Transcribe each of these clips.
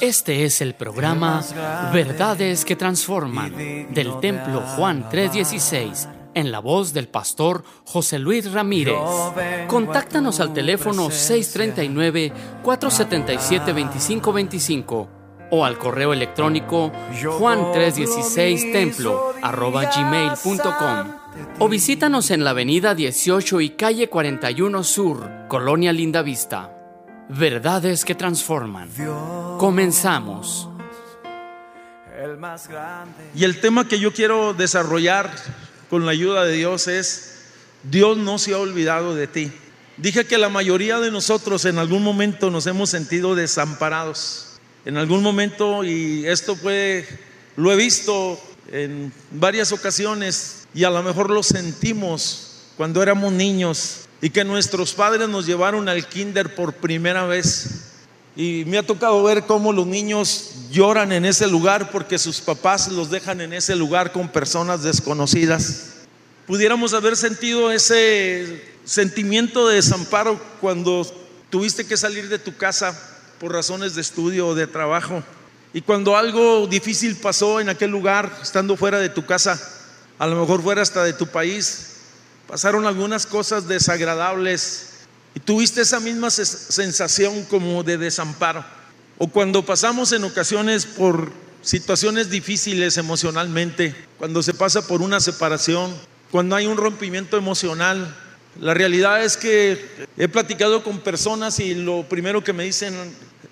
Este es el programa Verdades que Transforman del Templo Juan 316 en la voz del pastor José Luis Ramírez. Contáctanos al teléfono 639-477-2525 o al correo electrónico juan316templo gmail.com o visítanos en la avenida 18 y calle 41 Sur, Colonia Linda Vista. Verdades que transforman. Comenzamos. Y el tema que yo quiero desarrollar con la ayuda de Dios es, Dios no se ha olvidado de ti. Dije que la mayoría de nosotros en algún momento nos hemos sentido desamparados. En algún momento, y esto fue, lo he visto en varias ocasiones, y a lo mejor lo sentimos cuando éramos niños, y que nuestros padres nos llevaron al kinder por primera vez. Y me ha tocado ver cómo los niños lloran en ese lugar porque sus papás los dejan en ese lugar con personas desconocidas. Pudiéramos haber sentido ese sentimiento de desamparo cuando tuviste que salir de tu casa por razones de estudio o de trabajo. Y cuando algo difícil pasó en aquel lugar, estando fuera de tu casa, a lo mejor fuera hasta de tu país, pasaron algunas cosas desagradables y tuviste esa misma sensación como de desamparo. O cuando pasamos en ocasiones por situaciones difíciles emocionalmente, cuando se pasa por una separación, cuando hay un rompimiento emocional. La realidad es que he platicado con personas y lo primero que me dicen,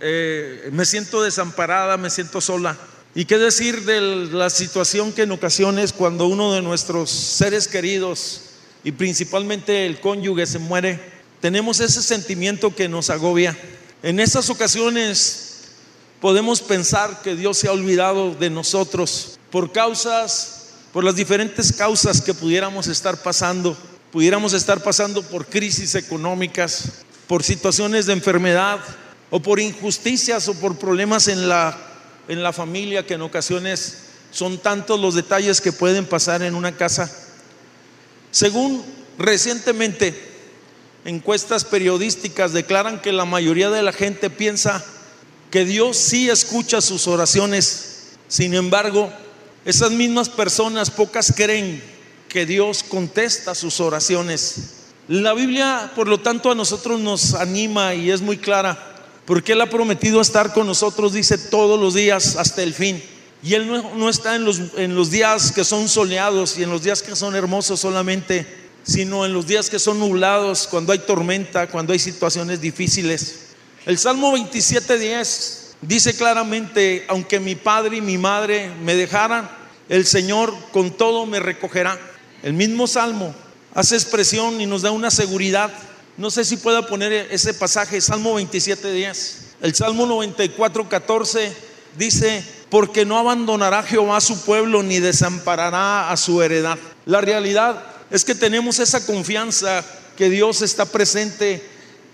eh, me siento desamparada, me siento sola. ¿Y qué decir de la situación que en ocasiones cuando uno de nuestros seres queridos y principalmente el cónyuge se muere, tenemos ese sentimiento que nos agobia. En esas ocasiones podemos pensar que Dios se ha olvidado de nosotros por causas, por las diferentes causas que pudiéramos estar pasando. Pudiéramos estar pasando por crisis económicas, por situaciones de enfermedad o por injusticias o por problemas en la, en la familia que en ocasiones son tantos los detalles que pueden pasar en una casa según recientemente encuestas periodísticas declaran que la mayoría de la gente piensa que Dios sí escucha sus oraciones. Sin embargo, esas mismas personas pocas creen que Dios contesta sus oraciones. La Biblia, por lo tanto, a nosotros nos anima y es muy clara, porque Él ha prometido estar con nosotros, dice, todos los días hasta el fin. Y Él no, está en los, en los días que son soleados y en los días que son hermosos solamente, sino en los días que son nublados, cuando hay tormenta, cuando hay situaciones difíciles. El Salmo 27.10 dice claramente, aunque mi padre y mi madre me dejaran, el Señor con todo me recogerá. El mismo Salmo hace expresión y nos da una seguridad. No sé si pueda poner ese pasaje, Salmo 27.10. El Salmo 94.14 dice, porque no abandonará Jehová a su pueblo ni desamparará a su heredad. La realidad es que tenemos esa confianza que Dios está presente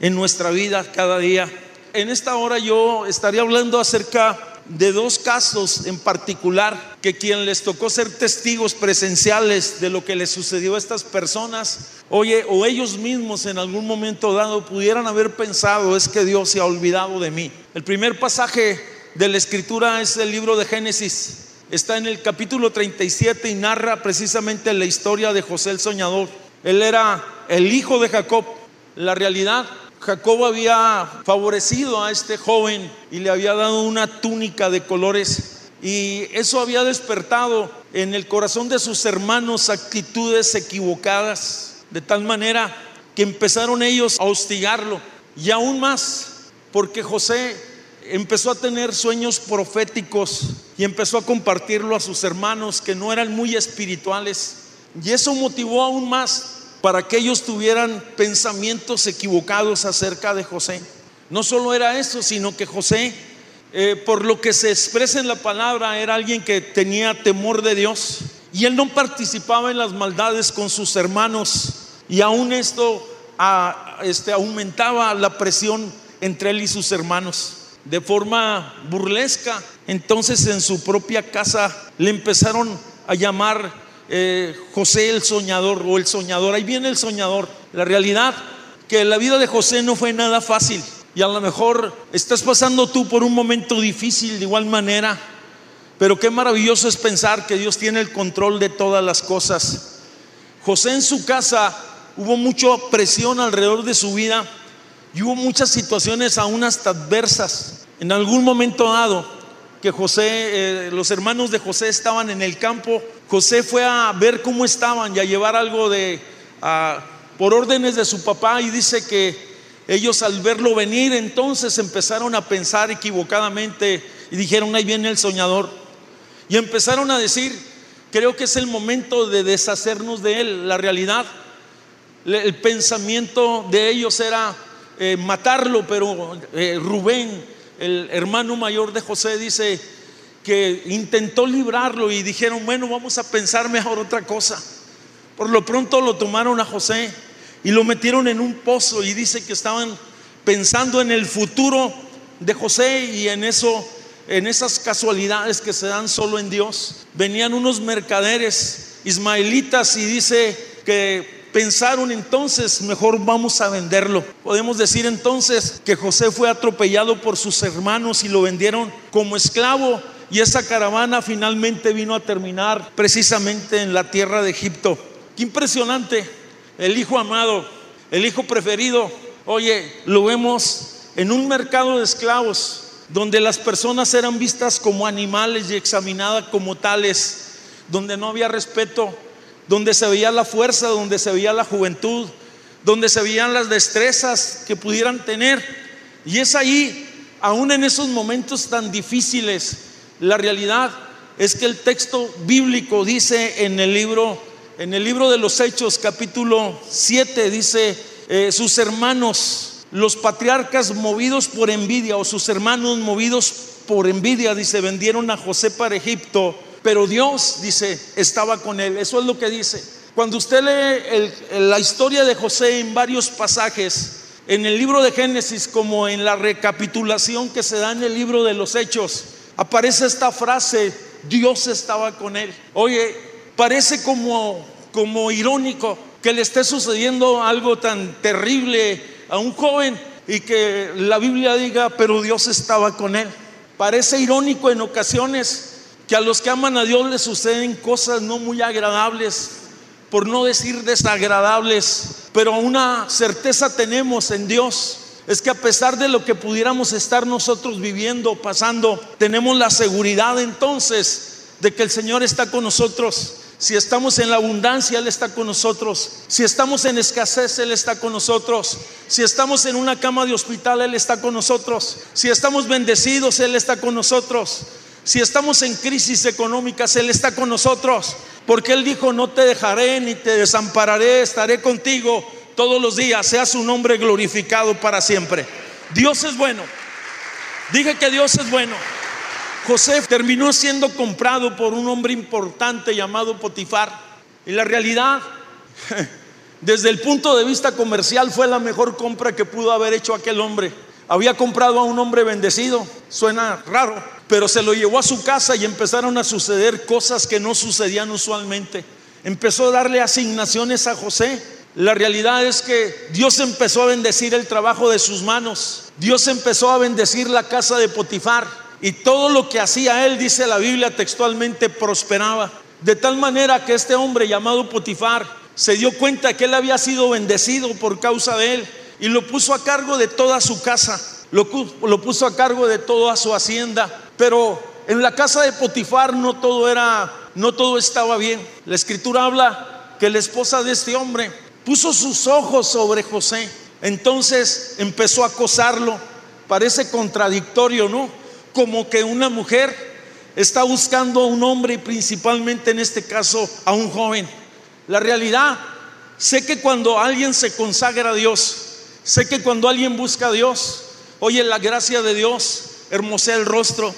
en nuestra vida cada día. En esta hora yo estaría hablando acerca de dos casos en particular que quien les tocó ser testigos presenciales de lo que les sucedió a estas personas, oye, o ellos mismos en algún momento dado pudieran haber pensado es que Dios se ha olvidado de mí. El primer pasaje de la escritura es el libro de Génesis. Está en el capítulo 37 y narra precisamente la historia de José el soñador. Él era el hijo de Jacob. La realidad, Jacob había favorecido a este joven y le había dado una túnica de colores. Y eso había despertado en el corazón de sus hermanos actitudes equivocadas, de tal manera que empezaron ellos a hostigarlo. Y aún más, porque José empezó a tener sueños proféticos y empezó a compartirlo a sus hermanos que no eran muy espirituales. Y eso motivó aún más para que ellos tuvieran pensamientos equivocados acerca de José. No solo era eso, sino que José, eh, por lo que se expresa en la palabra, era alguien que tenía temor de Dios. Y él no participaba en las maldades con sus hermanos. Y aún esto este, aumentaba la presión entre él y sus hermanos de forma burlesca. Entonces en su propia casa le empezaron a llamar eh, José el soñador o el soñador. Ahí viene el soñador. La realidad que la vida de José no fue nada fácil. Y a lo mejor estás pasando tú por un momento difícil de igual manera, pero qué maravilloso es pensar que Dios tiene el control de todas las cosas. José en su casa hubo mucha presión alrededor de su vida y hubo muchas situaciones aún hasta adversas. En algún momento dado que José, eh, los hermanos de José estaban en el campo, José fue a ver cómo estaban y a llevar algo de, por órdenes de su papá y dice que ellos al verlo venir entonces empezaron a pensar equivocadamente y dijeron, ahí viene el soñador. Y empezaron a decir, creo que es el momento de deshacernos de él. La realidad, el pensamiento de ellos era eh, matarlo, pero eh, Rubén, el hermano mayor de José, dice que intentó librarlo y dijeron, bueno, vamos a pensar mejor otra cosa. Por lo pronto lo tomaron a José y lo metieron en un pozo y dice que estaban pensando en el futuro de José y en eso en esas casualidades que se dan solo en Dios. Venían unos mercaderes ismaelitas y dice que pensaron entonces, mejor vamos a venderlo. Podemos decir entonces que José fue atropellado por sus hermanos y lo vendieron como esclavo y esa caravana finalmente vino a terminar precisamente en la tierra de Egipto. Qué impresionante el hijo amado, el hijo preferido. Oye, lo vemos en un mercado de esclavos donde las personas eran vistas como animales y examinadas como tales, donde no había respeto, donde se veía la fuerza, donde se veía la juventud, donde se veían las destrezas que pudieran tener. Y es ahí, aún en esos momentos tan difíciles, la realidad es que el texto bíblico dice en el libro en el libro de los Hechos capítulo 7 dice, eh, sus hermanos, los patriarcas movidos por envidia o sus hermanos movidos por envidia, dice, vendieron a José para Egipto, pero Dios, dice, estaba con él. Eso es lo que dice. Cuando usted lee la historia de José en varios pasajes, en el libro de Génesis como en la recapitulación que se da en el libro de los Hechos, aparece esta frase, Dios estaba con él. Oye, parece como, como irónico que le esté sucediendo algo tan terrible a un joven y que la Biblia diga, pero Dios estaba con él. Parece irónico en ocasiones que a los que aman a Dios les suceden cosas no muy agradables, por no decir desagradables, pero una certeza tenemos en Dios. Es que a pesar de lo que pudiéramos estar nosotros viviendo, pasando, tenemos la seguridad entonces de que el Señor está con nosotros si estamos en la abundancia, Él está con nosotros. Si estamos en escasez, Él está con nosotros. Si estamos en una cama de hospital, Él está con nosotros. Si estamos bendecidos, Él está con nosotros. Si estamos en crisis económicas, Él está con nosotros. Porque Él dijo, no te dejaré ni te desampararé, estaré contigo todos los días. Sea su nombre glorificado para siempre. Dios es bueno. Dije que Dios es bueno. José terminó siendo comprado por un hombre importante llamado Potifar. Y la realidad, desde el punto de vista comercial, fue la mejor compra que pudo haber hecho aquel hombre. Había comprado a un hombre bendecido, suena raro, pero se lo llevó a su casa y empezaron a suceder cosas que no sucedían usualmente. Empezó a darle asignaciones a José. La realidad es que Dios empezó a bendecir el trabajo de sus manos. Dios empezó a bendecir la casa de Potifar. Y todo lo que hacía él, dice la Biblia textualmente, prosperaba. De tal manera que este hombre llamado Potifar se dio cuenta que él había sido bendecido por causa de él y lo puso a cargo de toda su casa, lo, puso a cargo de toda su hacienda. Pero en la casa de Potifar no todo era, no todo estaba bien. La escritura habla que la esposa de este hombre puso sus ojos sobre José. Entonces empezó a acosarlo. Parece contradictorio, ¿no? como que una mujer está buscando a un hombre y principalmente en este caso a un joven. La realidad, sé que cuando alguien se consagra a Dios, sé que cuando alguien busca a Dios, oye, la gracia de Dios hermosea el rostro,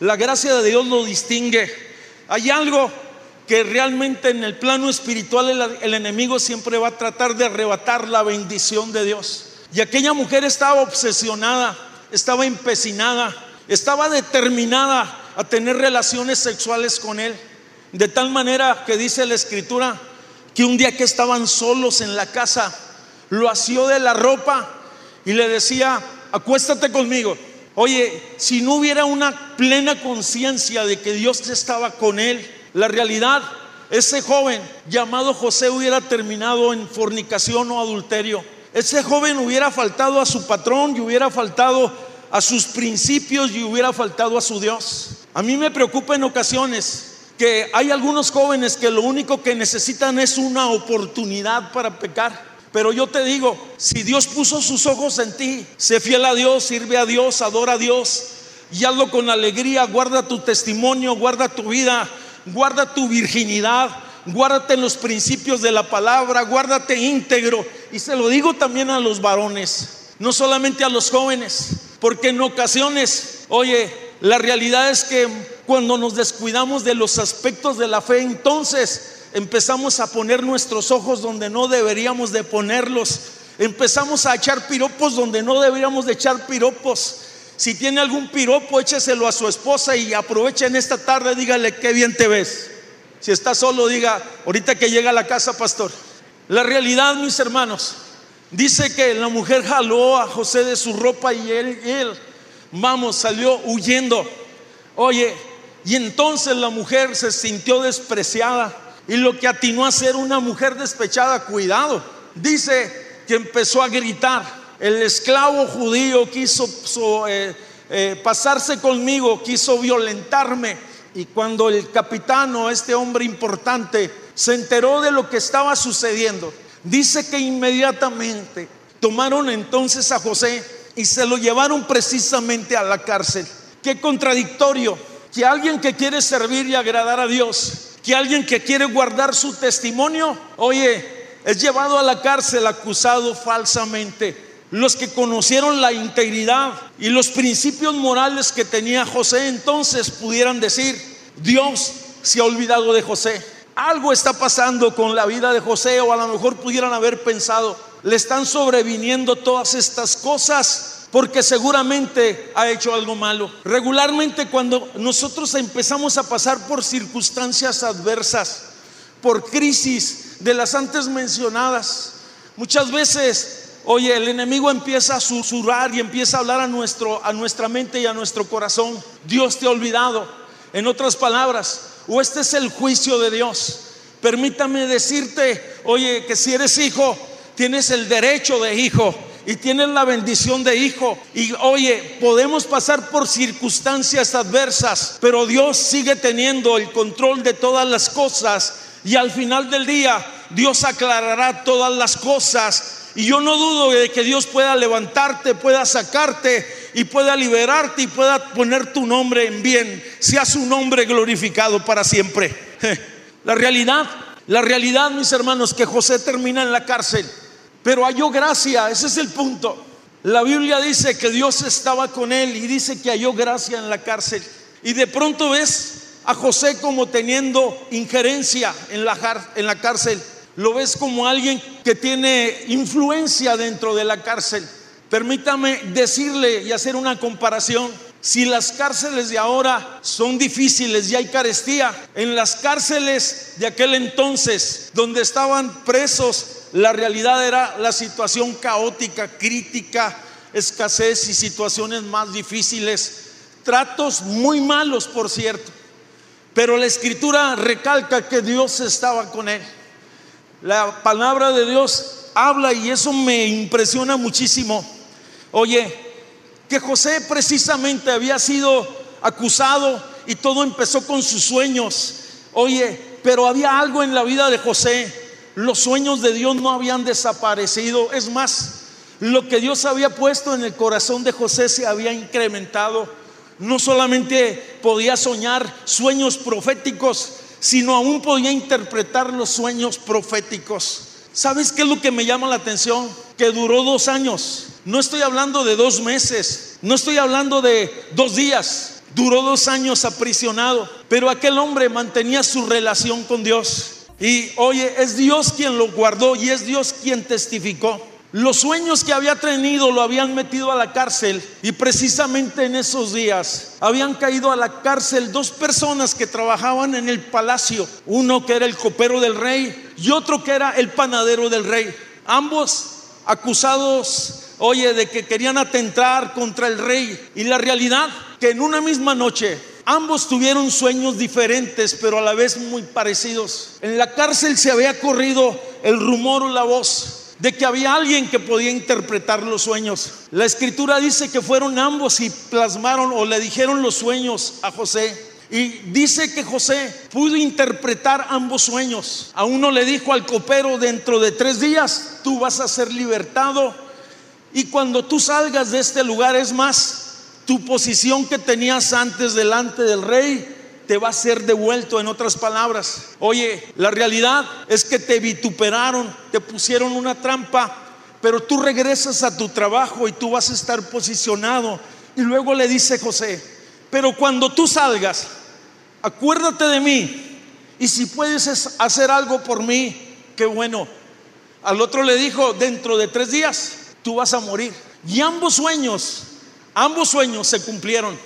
la gracia de Dios lo distingue. Hay algo que realmente en el plano espiritual el, el, enemigo siempre va a tratar de arrebatar la bendición de Dios. Y aquella mujer estaba obsesionada, estaba empecinada estaba determinada a tener relaciones sexuales con él. De tal manera que dice la escritura que un día que estaban solos en la casa, lo asió de la ropa y le decía, acuéstate conmigo. Oye, si no hubiera una plena conciencia de que Dios estaba con él, la realidad, ese joven llamado José hubiera terminado en fornicación o adulterio. Ese joven hubiera faltado a su patrón y hubiera faltado a sus principios y hubiera faltado a su Dios. A mí me preocupa en ocasiones que hay algunos jóvenes que lo único que necesitan es una oportunidad para pecar. Pero yo te digo, si Dios puso sus ojos en ti, sé fiel a Dios, sirve a Dios, adora a Dios y hazlo con alegría, guarda tu testimonio, guarda tu vida, guarda tu virginidad, guárdate los principios de la palabra, guárdate íntegro. Y se lo digo también a los varones, no solamente a los jóvenes, porque en ocasiones, oye, la realidad es que cuando nos descuidamos de los aspectos de la fe, entonces empezamos a poner nuestros ojos donde no deberíamos de ponerlos. Empezamos a echar piropos donde no deberíamos de echar piropos. Si tiene algún piropo, écheselo a su esposa y aproveche en esta tarde, dígale qué bien te ves. Si está solo, diga, ahorita que llega a la casa, pastor. La realidad, mis hermanos, dice que la mujer jaló a José de su ropa y él, él vamos, salió huyendo. Oye, y entonces la mujer se sintió despreciada y lo que atinó a ser una mujer despechada, cuidado, dice que empezó a gritar. El esclavo judío quiso eh, eh, pasarse conmigo, quiso violentarme. Y cuando el capitano, este hombre importante, se enteró de lo que estaba sucediendo, dice que inmediatamente tomaron entonces a José y se lo llevaron precisamente a la cárcel. Qué contradictorio que alguien que quiere servir y agradar a Dios, que alguien que quiere guardar su testimonio, oye, es llevado a la cárcel acusado falsamente. Los que conocieron la integridad y los principios morales que tenía José entonces pudieran decir, Dios se ha olvidado de José. Algo está pasando con la vida de José o a lo mejor pudieran haber pensado, le están sobreviniendo todas estas cosas porque seguramente ha hecho algo malo. Regularmente cuando nosotros empezamos a pasar por circunstancias adversas, por crisis de las antes mencionadas, muchas veces Oye, el enemigo empieza a susurrar y empieza a hablar a, nuestro, a nuestra mente y a nuestro corazón. Dios te ha olvidado. En otras palabras, o este es el juicio de Dios. Permítame decirte, oye, que si eres hijo, tienes el derecho de hijo y tienes la bendición de hijo. Y oye, podemos pasar por circunstancias adversas, pero Dios sigue teniendo el control de todas las cosas y al final del día Dios aclarará todas las cosas. Y yo no dudo de que Dios pueda levantarte, pueda sacarte y pueda liberarte y pueda poner tu nombre en bien. Sea su nombre glorificado para siempre. La realidad, la realidad, mis hermanos, que José termina en la cárcel pero halló gracia, ese es el punto. La Biblia dice que Dios estaba con él y dice que halló gracia en la cárcel. Y de pronto ves a José como teniendo injerencia en la, en la cárcel. Lo ves como alguien que tiene influencia dentro de la cárcel. Permítame decirle y hacer una comparación. Si las cárceles de ahora son difíciles y hay carestía, en las cárceles de aquel entonces, donde estaban presos la realidad era la situación caótica, crítica, escasez y situaciones más difíciles, tratos muy malos, por cierto. Pero la escritura recalca que Dios estaba con él. La palabra de Dios habla y eso me impresiona muchísimo. Oye, que José precisamente había sido acusado y todo empezó con sus sueños. Oye, pero había algo en la vida de José los sueños de Dios no habían desaparecido. Es más, lo que Dios había puesto en el corazón de José se había incrementado. No solamente podía soñar sueños proféticos, sino aún podía interpretar los sueños proféticos. ¿Sabes qué es lo que me llama la atención? Que duró dos años. No estoy hablando de dos meses, no estoy hablando de dos días. Duró dos años aprisionado, pero aquel hombre mantenía su relación con Dios. Y oye, es Dios quien lo guardó y es Dios quien testificó. Los sueños que había tenido lo habían metido a la cárcel y precisamente en esos días habían caído a la cárcel dos personas que trabajaban en el palacio, uno que era el copero del rey y otro que era el panadero del rey, ambos acusados oye, de que querían atentar contra el rey. Y la realidad, que en una misma noche ambos tuvieron sueños diferentes, pero a la vez muy parecidos. En la cárcel se había corrido el rumor o la voz de que había alguien que podía interpretar los sueños. La escritura dice que fueron ambos y plasmaron o le dijeron los sueños a José. Y dice que José pudo interpretar ambos sueños. A uno le dijo al copero, dentro de tres días tú vas a ser libertado. Y cuando tú salgas de este lugar, es más, tu posición que tenías antes delante del rey te va a ser devuelto, en otras palabras. Oye, la realidad es que te vituperaron, te pusieron una trampa, pero tú regresas a tu trabajo y tú vas a estar posicionado. Y luego le dice José, pero cuando tú salgas, acuérdate de mí. Y si puedes hacer algo por mí, qué bueno. Al otro le dijo, dentro de tres días, tú vas a morir. Y ambos sueños, ambos sueños se cumplieron.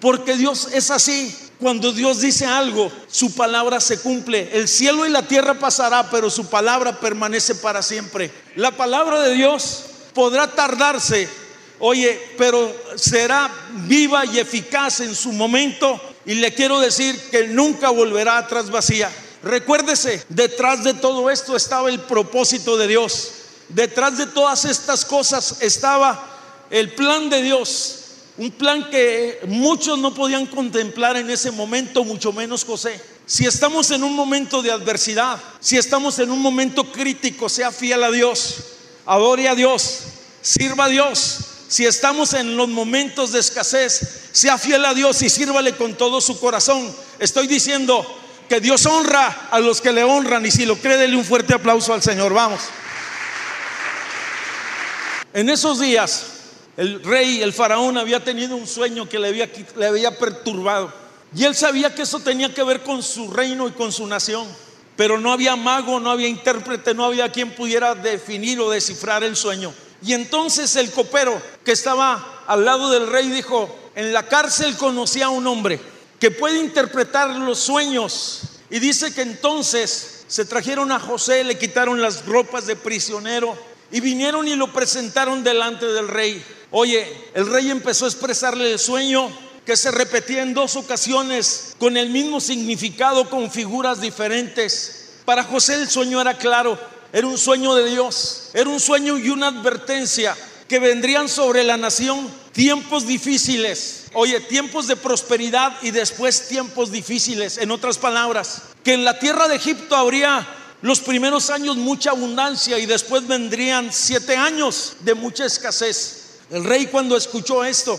Porque Dios es así. Cuando Dios dice algo, su palabra se cumple. El cielo y la tierra pasará, pero su palabra permanece para siempre. La palabra de Dios podrá tardarse, oye, pero será viva y eficaz en su momento y le quiero decir que nunca volverá atrás vacía. Recuérdese, detrás de todo esto estaba el propósito de Dios. Detrás de todas estas cosas estaba el plan de Dios. Un plan que muchos no podían contemplar en ese momento, mucho menos José. Si estamos en un momento de adversidad, si estamos en un momento crítico, sea fiel a Dios, adore a Dios, sirva a Dios, si estamos en los momentos de escasez, sea fiel a Dios y sírvale con todo su corazón. Estoy diciendo que Dios honra a los que le honran y si lo cree, dele un fuerte aplauso al Señor. Vamos. En esos días, el rey, el faraón, había tenido un sueño que le había, le había perturbado. Y él sabía que eso tenía que ver con su reino y con su nación. Pero no había mago, no había intérprete, no había quien pudiera definir o descifrar el sueño. Y entonces el copero que estaba al lado del rey dijo, en la cárcel conocía a un hombre que puede interpretar los sueños. Y dice que entonces se trajeron a José, le quitaron las ropas de prisionero y vinieron y lo presentaron delante del rey. Oye, el rey empezó a expresarle el sueño que se repetía en dos ocasiones con el mismo significado, con figuras diferentes. Para José el sueño era claro era un sueño de Dios, era un sueño y una advertencia que vendrían sobre la nación tiempos difíciles. Oye, tiempos de prosperidad y después tiempos difíciles. En otras palabras, que en la tierra de Egipto habría los primeros años mucha abundancia y después vendrían siete años de mucha escasez. El rey cuando escuchó esto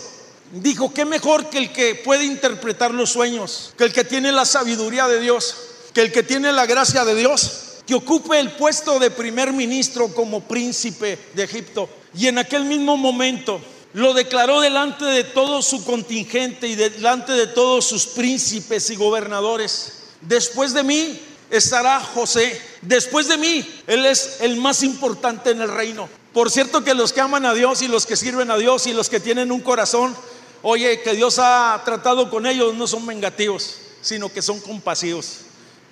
dijo, ¿qué mejor que el que puede interpretar los sueños, que el que tiene la sabiduría de Dios, que el que tiene la gracia de Dios? que ocupe el puesto de primer ministro como príncipe de Egipto. Y en aquel mismo momento lo declaró delante de todo su contingente y delante de todos sus príncipes y gobernadores. Después de mí estará José. Después de mí, Él es el más importante en el reino. Por cierto que los que aman a Dios y los que sirven a Dios y los que tienen un corazón, oye, que Dios ha tratado con ellos, no son vengativos, sino que son compasivos.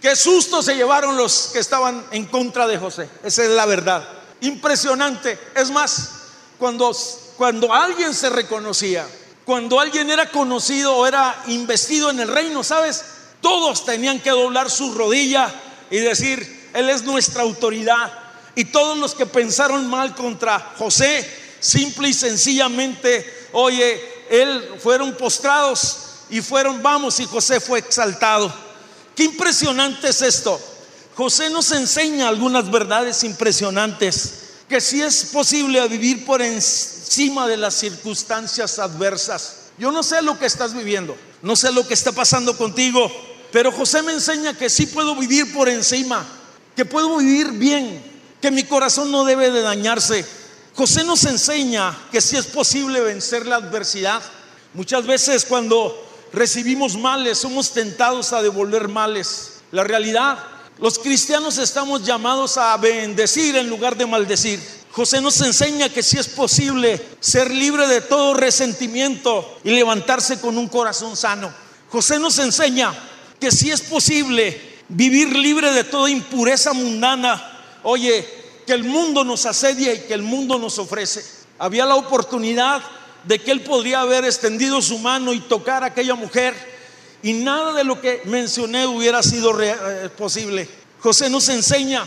Qué susto se llevaron los que estaban en contra de José. Esa es la verdad. Impresionante. Es más, cuando, cuando alguien se reconocía, cuando alguien era conocido o era investido en el reino, ¿sabes? Todos tenían que doblar su rodilla y decir, Él es nuestra autoridad. Y todos los que pensaron mal contra José, simple y sencillamente, oye, Él fueron postrados y fueron, vamos, y José fue exaltado. Qué impresionante es esto. José nos enseña algunas verdades impresionantes, que si es posible vivir por encima de las circunstancias adversas. Yo no sé lo que estás viviendo, no sé lo que está pasando contigo, pero José me enseña que sí puedo vivir por encima, que puedo vivir bien, que mi corazón no debe de dañarse. José nos enseña que si es posible vencer la adversidad. Muchas veces cuando recibimos males, somos tentados a devolver males. La realidad, los cristianos estamos llamados a bendecir en lugar de maldecir. José nos enseña que si es posible ser libre de todo resentimiento y levantarse con un corazón sano. José nos enseña que si es posible vivir libre de toda impureza mundana. Oye, que el mundo nos asedia y que el mundo nos ofrece. Había la oportunidad de que él podría haber extendido su mano y tocar a aquella mujer y nada de lo que mencioné hubiera sido eh, posible. José nos enseña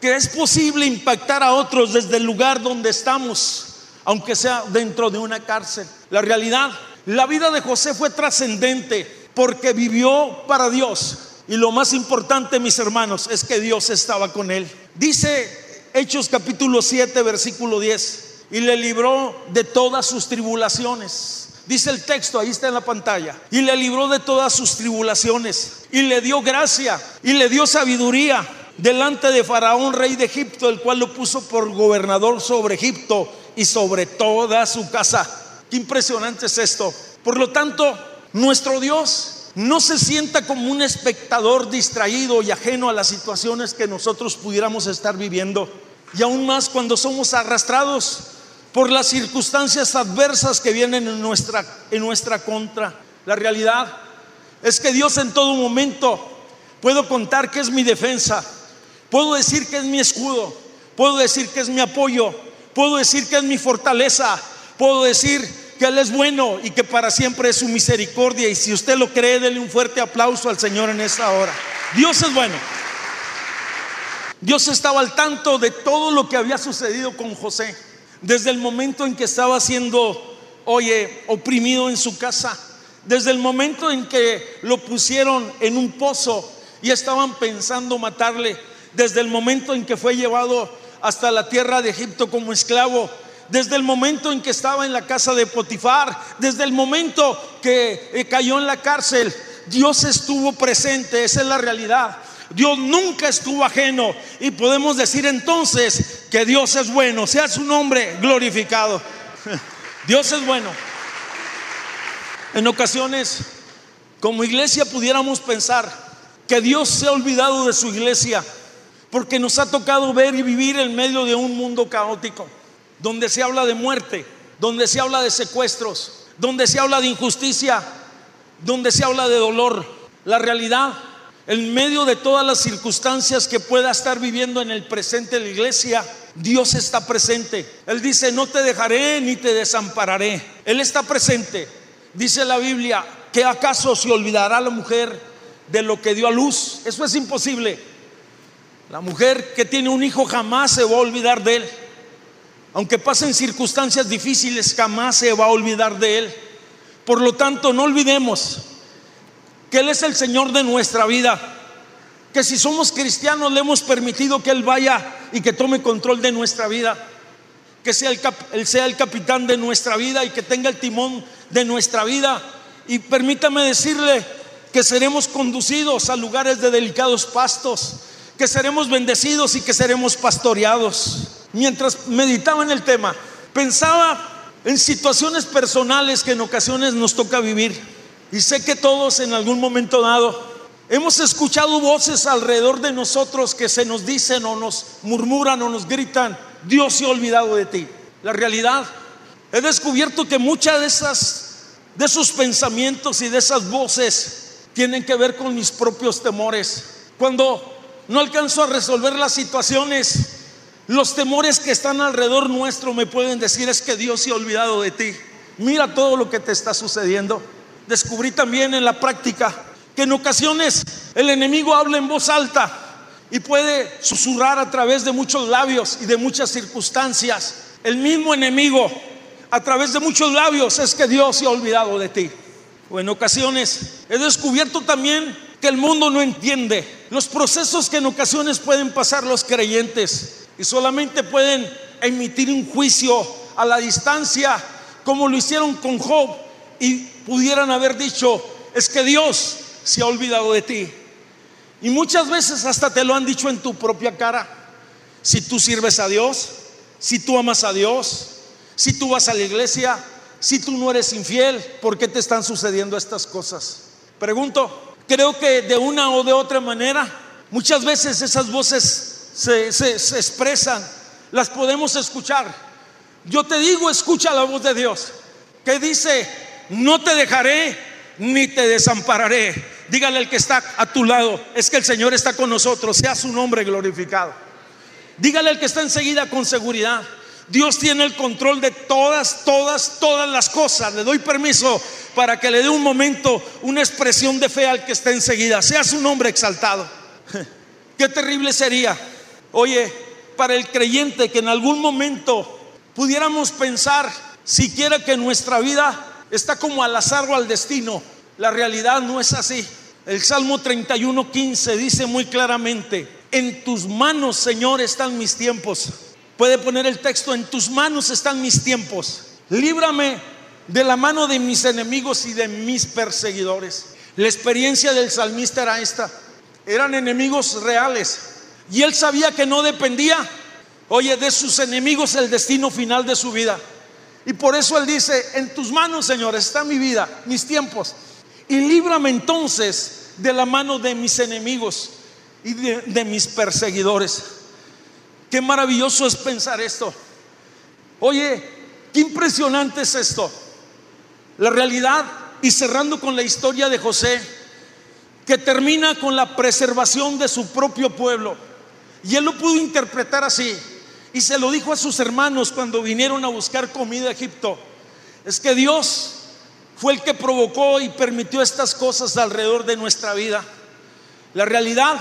que es posible impactar a otros desde el lugar donde estamos, aunque sea dentro de una cárcel. La realidad, la vida de José fue trascendente porque vivió para Dios. Y lo más importante, mis hermanos, es que Dios estaba con él. Dice Hechos capítulo 7, versículo 10 y le libró de todas sus tribulaciones. Dice el texto, ahí está en la pantalla. Y le libró de todas sus tribulaciones. Y le dio gracia y le dio sabiduría delante de Faraón, rey de Egipto, el cual lo puso por gobernador sobre Egipto y sobre toda su casa. Qué impresionante es esto. Por lo tanto, nuestro Dios no se sienta como un espectador distraído y ajeno a las situaciones que nosotros pudiéramos estar viviendo. Y aún más cuando somos arrastrados por las circunstancias adversas que vienen en nuestra, en nuestra contra. La realidad es que Dios en todo momento puedo contar que es mi defensa, puedo decir que es mi escudo, puedo decir que es mi apoyo, puedo decir que es mi fortaleza, puedo decir que Él es bueno y que para siempre es su misericordia. Y si usted lo cree, denle un fuerte aplauso al Señor en esta hora. Dios es bueno. Dios estaba al tanto de todo lo que había sucedido con José desde el momento en que estaba siendo, oye, oprimido en su casa, desde el momento en que lo pusieron en un pozo y estaban pensando matarle, desde el momento en que fue llevado hasta la tierra de Egipto como esclavo, desde el momento en que estaba en la casa de Potifar, desde el momento que eh, cayó en la cárcel, Dios estuvo presente, esa es la realidad. Dios nunca estuvo ajeno y podemos decir entonces que Dios es bueno, sea su nombre glorificado. Dios es bueno. En ocasiones, como iglesia pudiéramos pensar que Dios se ha olvidado de su iglesia porque nos ha tocado ver y vivir en medio de un mundo caótico, donde se habla de muerte, donde se habla de secuestros, donde se habla de injusticia, donde se habla de dolor. La realidad en medio de todas las circunstancias que pueda estar viviendo en el presente la iglesia, Dios está presente. Él dice, no te dejaré ni te desampararé. Él está presente. Dice la Biblia, ¿que acaso se olvidará la mujer de lo que dio a luz? Eso es imposible. La mujer que tiene un hijo jamás se va a olvidar de él. Aunque pasen circunstancias difíciles, jamás se va a olvidar de él. Por lo tanto, no olvidemos que Él es el Señor de nuestra vida, que si somos cristianos le hemos permitido que Él vaya y que tome control de nuestra vida, que sea el Él sea el capitán de nuestra vida y que tenga el timón de nuestra vida. Y permítame decirle que seremos conducidos a lugares de delicados pastos, que seremos bendecidos y que seremos pastoreados. Mientras meditaba en el tema, pensaba en situaciones personales que en ocasiones nos toca vivir. Y sé que todos en algún momento dado hemos escuchado voces alrededor de nosotros que se nos dicen o nos murmuran o nos gritan, Dios se ha olvidado de ti. La realidad, he descubierto que muchas de esas de esos pensamientos y de esas voces tienen que ver con mis propios temores. Cuando no alcanzo a resolver las situaciones, los temores que están alrededor nuestro me pueden decir es que Dios se ha olvidado de ti. Mira todo lo que te está sucediendo descubrí también en la práctica que en ocasiones el enemigo habla en voz alta y puede susurrar a través de muchos labios y de muchas circunstancias. El mismo enemigo a través de muchos labios es que Dios se ha olvidado de ti. O en ocasiones he descubierto también que el mundo no entiende los procesos que en ocasiones pueden pasar los creyentes y solamente pueden emitir un juicio a la distancia como lo hicieron con Job y pudieran haber dicho, es que Dios se ha olvidado de ti. Y muchas veces hasta te lo han dicho en tu propia cara. Si tú sirves a Dios, si tú amas a Dios, si tú vas a la iglesia, si tú no eres infiel, ¿por qué te están sucediendo estas cosas? Pregunto, creo que de una o de otra manera, muchas veces esas voces se, se expresan, las podemos escuchar. Yo te digo, escucha la voz de Dios, que dice, no te dejaré ni te desampararé. Dígale al que está a tu lado, es que el Señor está con nosotros, sea su nombre glorificado. Dígale al que está enseguida con seguridad, Dios tiene el control de todas, todas, todas las cosas. Le doy permiso para que le dé un momento, una expresión de fe al que está enseguida. Sea su nombre exaltado. Qué terrible sería, oye, para el creyente que en algún momento pudiéramos pensar siquiera que nuestra vida está como al azar o al destino. La realidad no es así. El Salmo 31, 15 dice muy claramente, en tus manos, Señor, están mis tiempos. Puede poner el texto, en tus manos están mis tiempos. Líbrame de la mano de mis enemigos y de mis perseguidores. La experiencia del salmista era esta. Eran enemigos reales. Y él sabía que no dependía, oye, de sus enemigos el destino final de su vida. Y por eso él dice, en tus manos, Señor, está mi vida, mis tiempos. Y líbrame entonces de la mano de mis enemigos y de, de mis perseguidores. Qué maravilloso es pensar esto. Oye, qué impresionante es esto. La realidad, y cerrando con la historia de José, que termina con la preservación de su propio pueblo. Y él lo pudo interpretar así. Y se lo dijo a sus hermanos cuando vinieron a buscar comida a Egipto. Es que Dios fue el que provocó y permitió estas cosas alrededor de nuestra vida. La realidad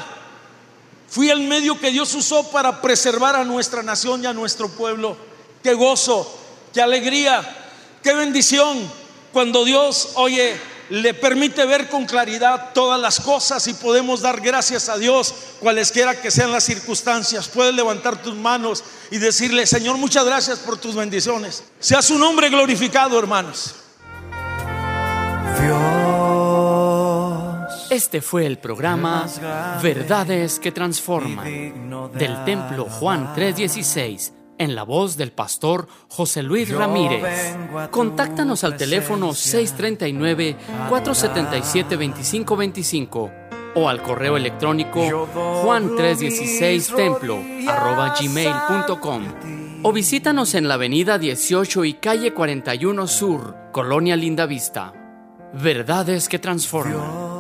Fui el medio que Dios usó para preservar a nuestra nación y a nuestro pueblo. Qué gozo, qué alegría, qué bendición cuando Dios, oye, le permite ver con claridad todas las cosas y podemos dar gracias a Dios cualesquiera que sean las circunstancias. Puedes levantar tus manos y decirle, Señor, muchas gracias por tus bendiciones. Sea su nombre glorificado, hermanos. Este fue el programa Verdades que Transforman del Templo Juan 316 en la voz del pastor José Luis Ramírez. Contáctanos al teléfono 639-477-2525 o al correo electrónico juan316templo gmail.com o visítanos en la avenida 18 y calle 41 Sur, Colonia Linda Vista. Verdades que transforman.